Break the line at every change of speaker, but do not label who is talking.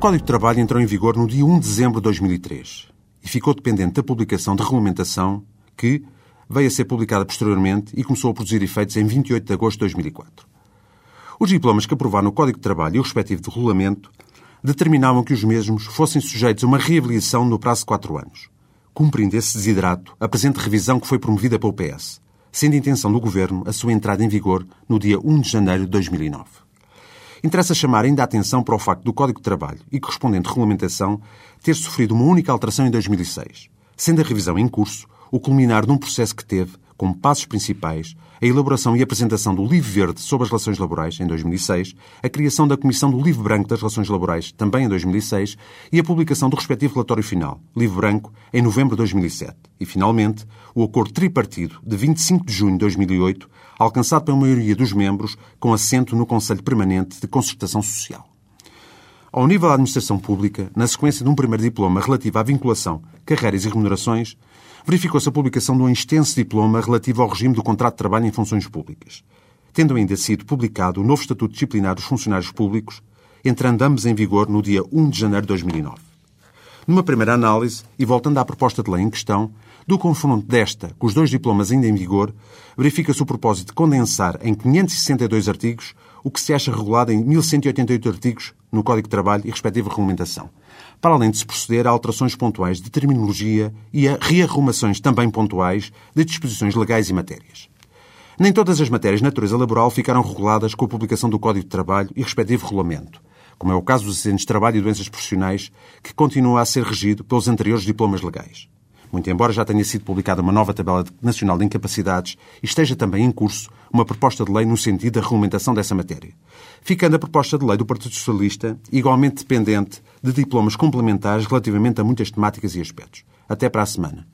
Código de Trabalho entrou em vigor no dia 1 de dezembro de 2003 e ficou dependente da publicação de regulamentação que veio a ser publicada posteriormente e começou a produzir efeitos em 28 de agosto de 2004. Os diplomas que aprovaram o Código de Trabalho e o respectivo regulamento determinavam que os mesmos fossem sujeitos a uma reavaliação no prazo de quatro anos. Cumprindo esse desiderato, a presente revisão que foi promovida pelo PS, sendo intenção do Governo a sua entrada em vigor no dia 1 de janeiro de 2009. Interessa chamar ainda a atenção para o facto do Código de Trabalho e correspondente regulamentação ter sofrido uma única alteração em 2006, sendo a revisão em curso o culminar de um processo que teve, como passos principais, a elaboração e apresentação do Livro Verde sobre as Relações Laborais, em 2006, a criação da Comissão do Livro Branco das Relações Laborais, também em 2006, e a publicação do respectivo relatório final, Livro Branco, em novembro de 2007. E, finalmente, o acordo tripartido de 25 de junho de 2008, alcançado pela maioria dos membros, com assento no Conselho Permanente de Concertação Social. Ao nível da administração pública, na sequência de um primeiro diploma relativo à vinculação, carreiras e remunerações, verificou-se a publicação de um extenso diploma relativo ao regime do contrato de trabalho em funções públicas, tendo ainda sido publicado o novo Estatuto Disciplinar dos Funcionários Públicos, entrando ambos em vigor no dia 1 de janeiro de 2009. Numa primeira análise, e voltando à proposta de lei em questão, do confronto desta com os dois diplomas ainda em vigor, verifica-se o propósito de condensar em 562 artigos o que se acha regulado em 1188 artigos no Código de Trabalho e respectiva regulamentação, para além de se proceder a alterações pontuais de terminologia e a rearrumações também pontuais de disposições legais e matérias. Nem todas as matérias de natureza laboral ficaram reguladas com a publicação do Código de Trabalho e respectivo regulamento, como é o caso dos acidentes de trabalho e doenças profissionais, que continua a ser regido pelos anteriores diplomas legais muito embora já tenha sido publicada uma nova tabela nacional de incapacidades esteja também em curso uma proposta de lei no sentido da regulamentação dessa matéria. Ficando a proposta de lei do Partido Socialista igualmente dependente de diplomas complementares relativamente a muitas temáticas e aspectos. Até para a semana.